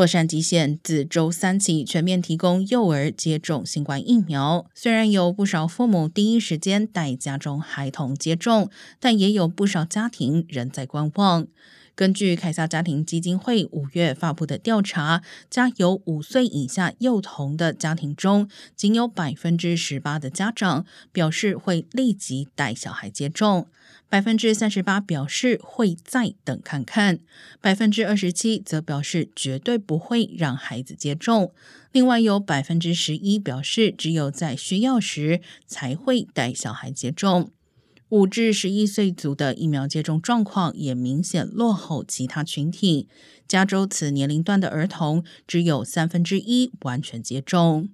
洛杉矶县自周三起全面提供幼儿接种新冠疫苗。虽然有不少父母第一时间带家中孩童接种，但也有不少家庭仍在观望。根据凯撒家庭基金会五月发布的调查，家有五岁以下幼童的家庭中，仅有百分之十八的家长表示会立即带小孩接种，百分之三十八表示会再等看看，百分之二十七则表示绝对不会让孩子接种。另外有百分之十一表示只有在需要时才会带小孩接种。五至十一岁组的疫苗接种状况也明显落后其他群体。加州此年龄段的儿童只有三分之一完全接种。